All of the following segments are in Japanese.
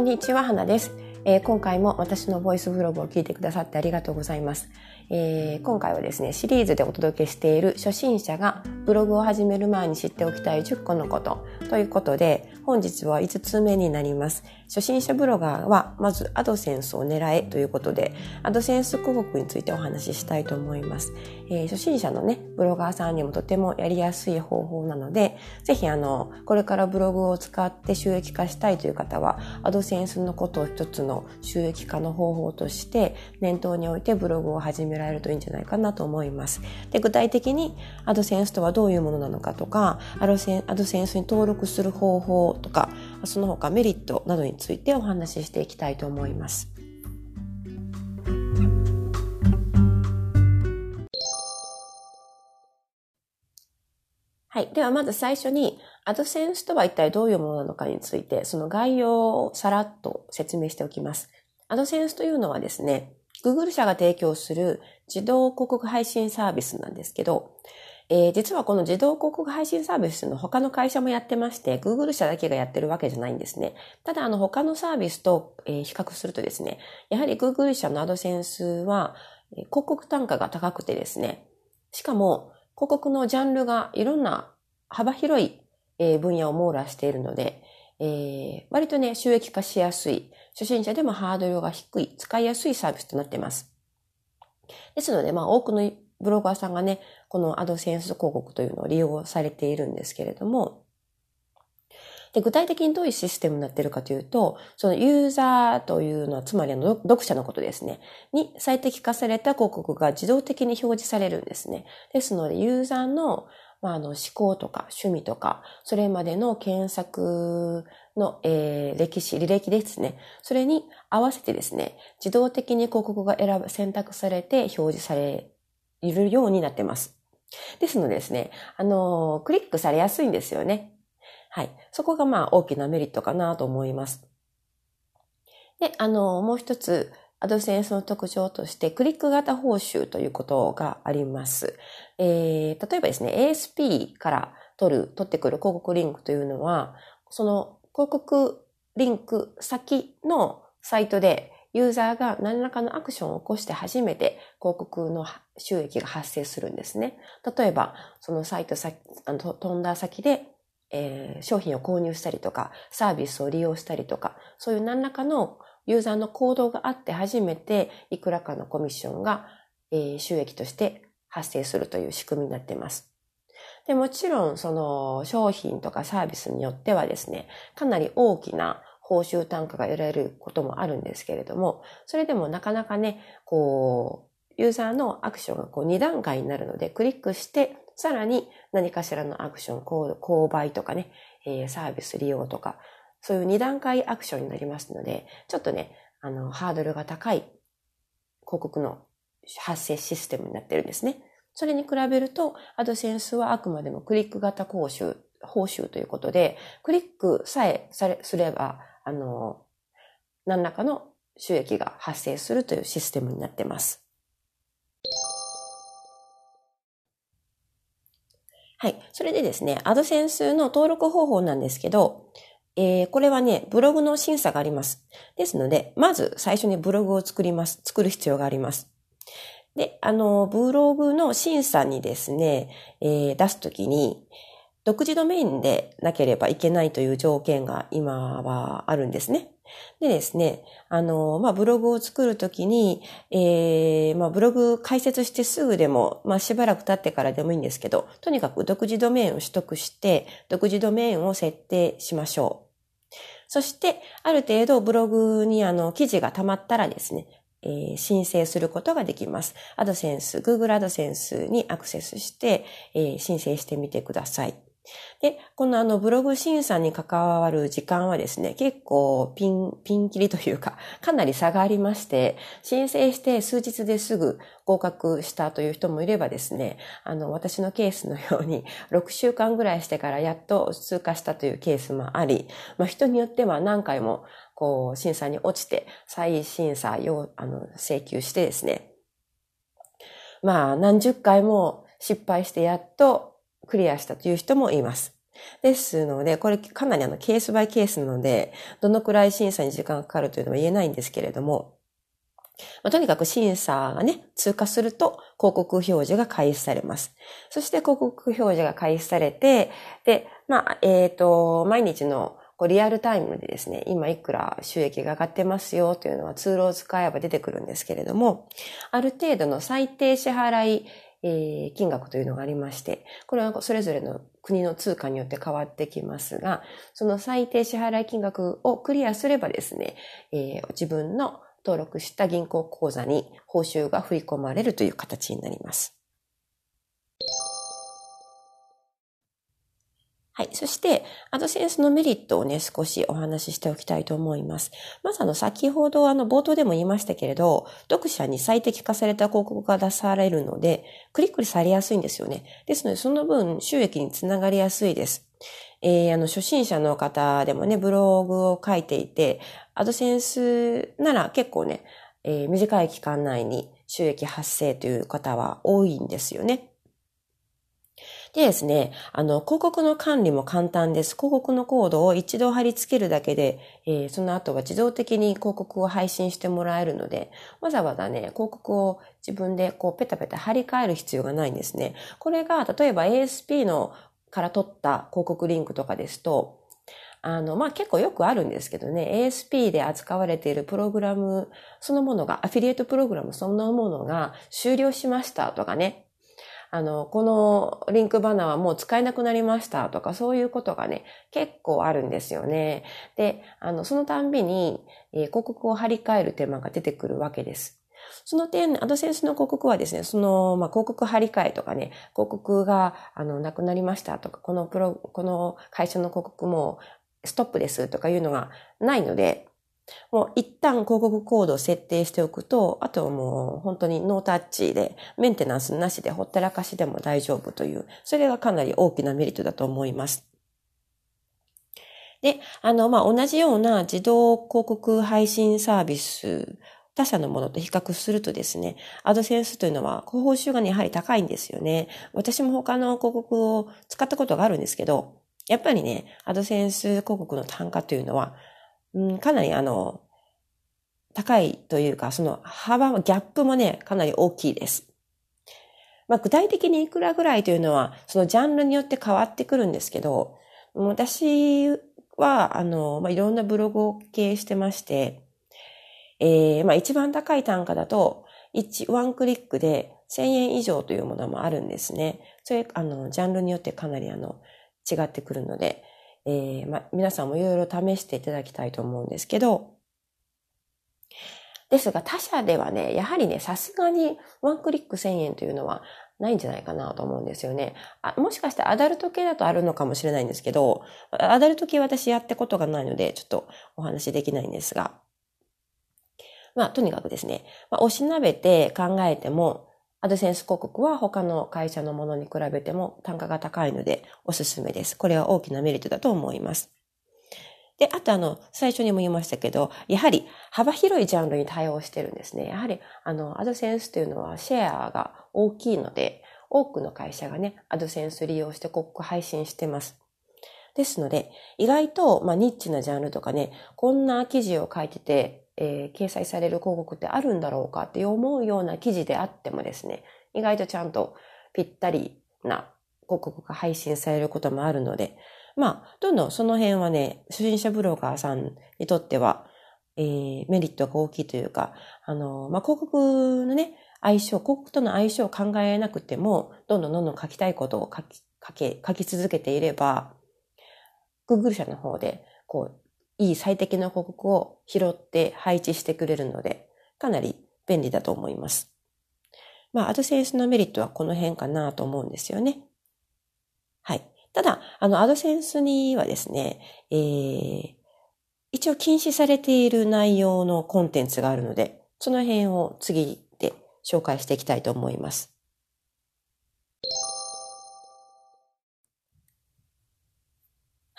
こんにちは、花です、えー、今回も私のボイスブログを聞いてくださってありがとうございます。えー、今回はですね、シリーズでお届けしている初心者がブログを始める前に知っておきたい10個のことということで、本日は5つ目になります。初心者ブロガーはまずアドセンスを狙えということで、アドセンス広告についてお話ししたいと思います。えー、初心者のね、ブロガーさんにもとてもやりやすい方法なので、ぜひあの、これからブログを使って収益化したいという方は、アドセンスのことを一つの収益化の方法として念頭に置いてブログを始められるといいんじゃないかなと思います。で具体的にアドセンスとはどういうものなのかとかアドセンアドセンスに登録する方法とかその他メリットなどについてお話ししていきたいと思います。はい。ではまず最初に、アドセンスとは一体どういうものなのかについて、その概要をさらっと説明しておきます。アドセンスというのはですね、Google 社が提供する自動広告配信サービスなんですけど、えー、実はこの自動広告配信サービスの他の会社もやってまして、Google 社だけがやってるわけじゃないんですね。ただ、あの他のサービスと、えー、比較するとですね、やはり Google 社のアドセンスは、えー、広告単価が高くてですね、しかも広告のジャンルがいろんな幅広い、えー、分野を網羅しているので、えー、割とね、収益化しやすい、初心者でもハードルが低い、使いやすいサービスとなっています。ですので、まあ、多くのブロガーさんがね、このアドセンス広告というのを利用されているんですけれども、で具体的にどういうシステムになっているかというと、そのユーザーというのは、つまりあの読者のことですね、に最適化された広告が自動的に表示されるんですね。ですので、ユーザーのまあ、あの思考とか趣味とか、それまでの検索の、えー、歴史、履歴ですね。それに合わせてですね、自動的に広告が選ぶ、選択されて表示されいるようになってます。ですのでですね、あの、クリックされやすいんですよね。はい。そこがまあ大きなメリットかなと思います。で、あの、もう一つ、アドセンスの特徴として、クリック型報酬ということがあります。えー、例えばですね、ASP から取る、取ってくる広告リンクというのは、その広告リンク先のサイトでユーザーが何らかのアクションを起こして初めて広告の収益が発生するんですね。例えば、そのサイト先、あの飛んだ先で、えー、商品を購入したりとか、サービスを利用したりとか、そういう何らかのユーザーの行動があって初めていくらかのコミッションが、えー、収益として発生するという仕組みになっています。で、もちろんその商品とかサービスによってはですね、かなり大きな報酬単価が得られることもあるんですけれども、それでもなかなかね、こう、ユーザーのアクションがこう2段階になるので、クリックして、さらに何かしらのアクション、購買とかね、えー、サービス利用とか、そういう2段階アクションになりますので、ちょっとね、あの、ハードルが高い広告の発生システムになってるんですね。それに比べると、アドセンスはあくまでもクリック型報酬、報酬ということで、クリックさえされ、すれば、あの、何らかの収益が発生するというシステムになっています。はい。それでですね、アドセンスの登録方法なんですけど、えー、これはね、ブログの審査があります。ですので、まず最初にブログを作ります。作る必要があります。で、あの、ブログの審査にですね、えー、出すときに、独自ドメインでなければいけないという条件が今はあるんですね。でですね、あの、まあ、ブログを作るときに、えー、まあ、ブログ開設してすぐでも、まあ、しばらく経ってからでもいいんですけど、とにかく独自ドメインを取得して、独自ドメインを設定しましょう。そして、ある程度ブログにあの、記事が溜まったらですね、えー、申請することができます。アドセンス、Google アドセンスにアクセスして、えー、申請してみてください。で、このあのブログ審査に関わる時間はですね、結構ピン、ピンキリというか、かなり差がありまして、申請して数日ですぐ合格したという人もいればですね、あの、私のケースのように、6週間ぐらいしてからやっと通過したというケースもあり、まあ人によっては何回もこう、審査に落ちて、再審査を、あの、請求してですね、まあ、何十回も失敗してやっとクリアしたという人もいます。ですので、これかなりあのケースバイケースなので、どのくらい審査に時間がかかるというのは言えないんですけれども、まあ、とにかく審査がね、通過すると広告表示が開始されます。そして広告表示が開始されて、で、まあ、えっ、ー、と、毎日のこうリアルタイムでですね、今いくら収益が上がってますよというのはツールを使えば出てくるんですけれども、ある程度の最低支払い、えー、金額というのがありまして、これはそれぞれの国の通貨によって変わってきますが、その最低支払い金額をクリアすればですね、えー、自分の登録した銀行口座に報酬が振り込まれるという形になります。はい。そして、アドセンスのメリットをね、少しお話ししておきたいと思います。まずあの、先ほどあの、冒頭でも言いましたけれど、読者に最適化された広告が出されるので、クリックされやすいんですよね。ですので、その分、収益につながりやすいです。えー、あの、初心者の方でもね、ブログを書いていて、アドセンスなら結構ね、えー、短い期間内に収益発生という方は多いんですよね。でですね、あの、広告の管理も簡単です。広告のコードを一度貼り付けるだけで、えー、その後は自動的に広告を配信してもらえるので、わざわざね、広告を自分でこうペタペタ貼り替える必要がないんですね。これが、例えば ASP のから取った広告リンクとかですと、あの、まあ、結構よくあるんですけどね、ASP で扱われているプログラムそのものが、アフィリエイトプログラムそのものが終了しましたとかね、あの、このリンクバナーはもう使えなくなりましたとか、そういうことがね、結構あるんですよね。で、あの、そのたんびに、えー、広告を貼り替える手間が出てくるわけです。その点、アドセンスの広告はですね、その、まあ、広告貼り替えとかね、広告が、あの、なくなりましたとか、このプロ、この会社の広告もストップですとかいうのがないので、もう一旦広告コードを設定しておくと、あとはもう本当にノータッチで、メンテナンスなしでほったらかしでも大丈夫という、それがかなり大きなメリットだと思います。で、あの、まあ、同じような自動広告配信サービス、他社のものと比較するとですね、アドセンスというのは広、報酬がね、やはり高いんですよね。私も他の広告を使ったことがあるんですけど、やっぱりね、アドセンス広告の単価というのは、うん、かなりあの、高いというか、その幅、ギャップもね、かなり大きいです。まあ、具体的にいくらぐらいというのは、そのジャンルによって変わってくるんですけど、私は、あの、まあ、いろんなブログを経営してまして、えー、まあ、一番高い単価だと、1、ワンクリックで1000円以上というものもあるんですね。それ、あの、ジャンルによってかなりあの、違ってくるので、えー、ま、皆さんもいろいろ試していただきたいと思うんですけど、ですが他社ではね、やはりね、さすがにワンクリック1000円というのはないんじゃないかなと思うんですよね。あもしかしてアダルト系だとあるのかもしれないんですけど、アダルト系私やったことがないので、ちょっとお話できないんですが。まあ、とにかくですね、まあ、おしなべて考えても、アドセンス広告は他の会社のものに比べても単価が高いのでおすすめです。これは大きなメリットだと思います。で、あとあの、最初にも言いましたけど、やはり幅広いジャンルに対応してるんですね。やはり、あの、アドセンスというのはシェアが大きいので、多くの会社がね、アドセンス利用して広告配信してます。ですので、意外と、まあ、ニッチなジャンルとかね、こんな記事を書いてて、えー、掲載される広告ってあるんだろうかって思うような記事であってもですね、意外とちゃんとぴったりな広告が配信されることもあるので、まあ、どんどんその辺はね、初心者ブロガーさんにとっては、えー、メリットが大きいというか、あの、まあ、広告のね、相性、広告との相性を考えなくても、どんどんどんどん書きたいことを書き、書け、書き続けていれば、Google 社の方で、こう、いい最適な広告を拾って配置してくれるので、かなり便利だと思います。まあ、アドセンスのメリットはこの辺かなと思うんですよね。はい。ただ、あの、アドセンスにはですね、えー、一応禁止されている内容のコンテンツがあるので、その辺を次で紹介していきたいと思います。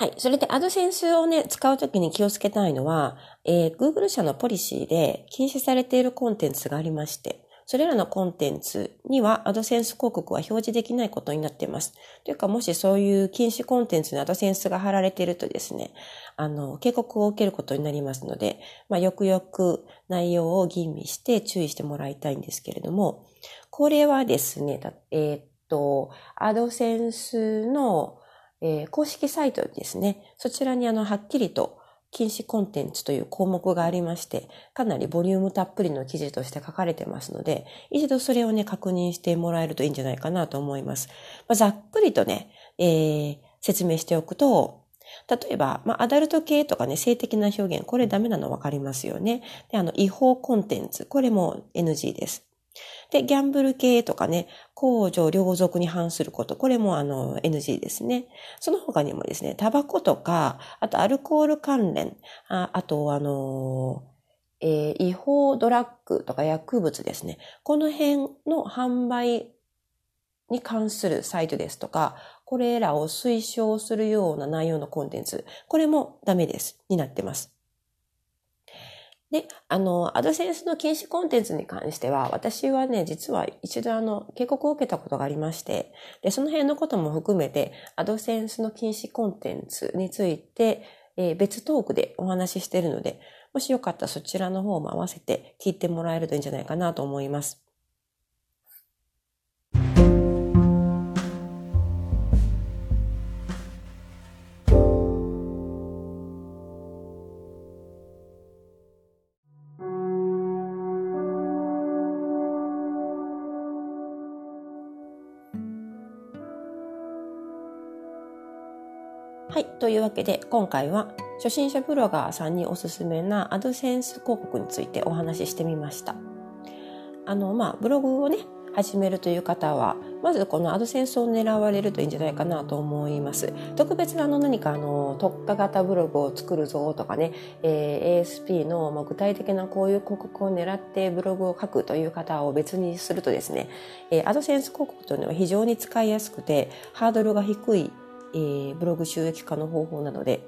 はい。それで、アドセンスをね、使うときに気をつけたいのは、えー、Google 社のポリシーで禁止されているコンテンツがありまして、それらのコンテンツにはアドセンス広告は表示できないことになっています。というか、もしそういう禁止コンテンツにアドセンスが貼られているとですね、あの、警告を受けることになりますので、まあ、よくよく内容を吟味して注意してもらいたいんですけれども、これはですね、えー、っと、アドセンスの、えー、公式サイトですね、そちらにあの、はっきりと禁止コンテンツという項目がありまして、かなりボリュームたっぷりの記事として書かれてますので、一度それをね、確認してもらえるといいんじゃないかなと思います。まあ、ざっくりとね、えー、説明しておくと、例えば、まあ、アダルト系とかね、性的な表現、これダメなの分かりますよね。で、あの、違法コンテンツ、これも NG です。で、ギャンブル系とかね、公序良俗に反すること、これもあの NG ですね。その他にもですね、タバコとか、あとアルコール関連、ああとあのえー、違法ドラッグとか薬物ですね。この辺の販売に関するサイトですとか、これらを推奨するような内容のコンテンツ、これもダメです。になってます。で、あの、アドセンスの禁止コンテンツに関しては、私はね、実は一度あの、警告を受けたことがありまして、で、その辺のことも含めて、アドセンスの禁止コンテンツについて、えー、別トークでお話ししているので、もしよかったらそちらの方も合わせて聞いてもらえるといいんじゃないかなと思います。はい。というわけで、今回は初心者ブロガーさんにおすすめなアドセンス広告についてお話ししてみました。あの、まあ、ブログをね、始めるという方は、まずこのアドセンスを狙われるといいんじゃないかなと思います。特別なあの何かあの特化型ブログを作るぞとかね、えー、ASP のま具体的なこういう広告を狙ってブログを書くという方を別にするとですね、えー、アドセンス広告というのは非常に使いやすくてハードルが低いえー、ブログ収益化の方法なので、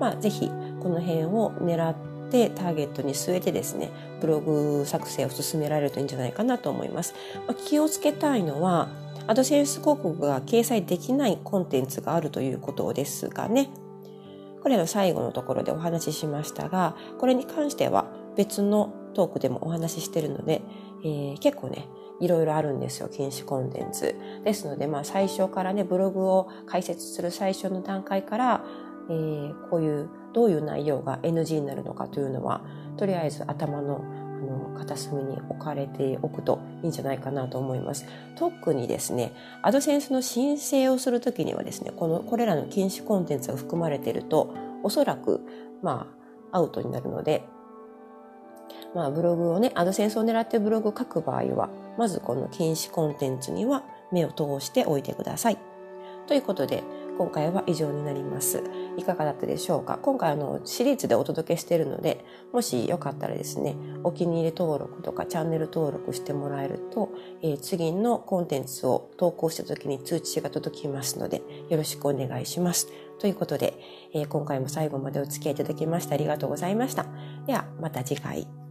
まあ、ぜひこの辺を狙ってターゲットに据えてですね、ブログ作成を進められるといいんじゃないかなと思います。まあ、気をつけたいのは、アドセンス広告が掲載できないコンテンツがあるということですがね。これの最後のところでお話ししましたが、これに関しては別のトークでもお話ししてるので、えー、結構ね、いろいろあるんですよ、禁止コンテンツ。ですので、まあ最初からね、ブログを開設する最初の段階から、えー、こういう、どういう内容が NG になるのかというのは、とりあえず頭のあの片隅に置かれておくといいんじゃないかなと思います。特にですね、アドセンスの申請をするときにはですね、この、これらの禁止コンテンツが含まれていると、おそらく、まあ、アウトになるので、まあ、ブログをね、アドセンスを狙ってブログを書く場合は、まずこの禁止コンテンツには目を通しておいてください。ということで、今回は以上になります。いかがだったでしょうか？今回あのシリーズでお届けしているので、もしよかったらですね、お気に入り登録とかチャンネル登録してもらえると、えー、次のコンテンツを投稿した時に通知が届きますので、よろしくお願いします。ということで、えー、今回も最後までお付き合いいただきましてありがとうございました。では、また次回。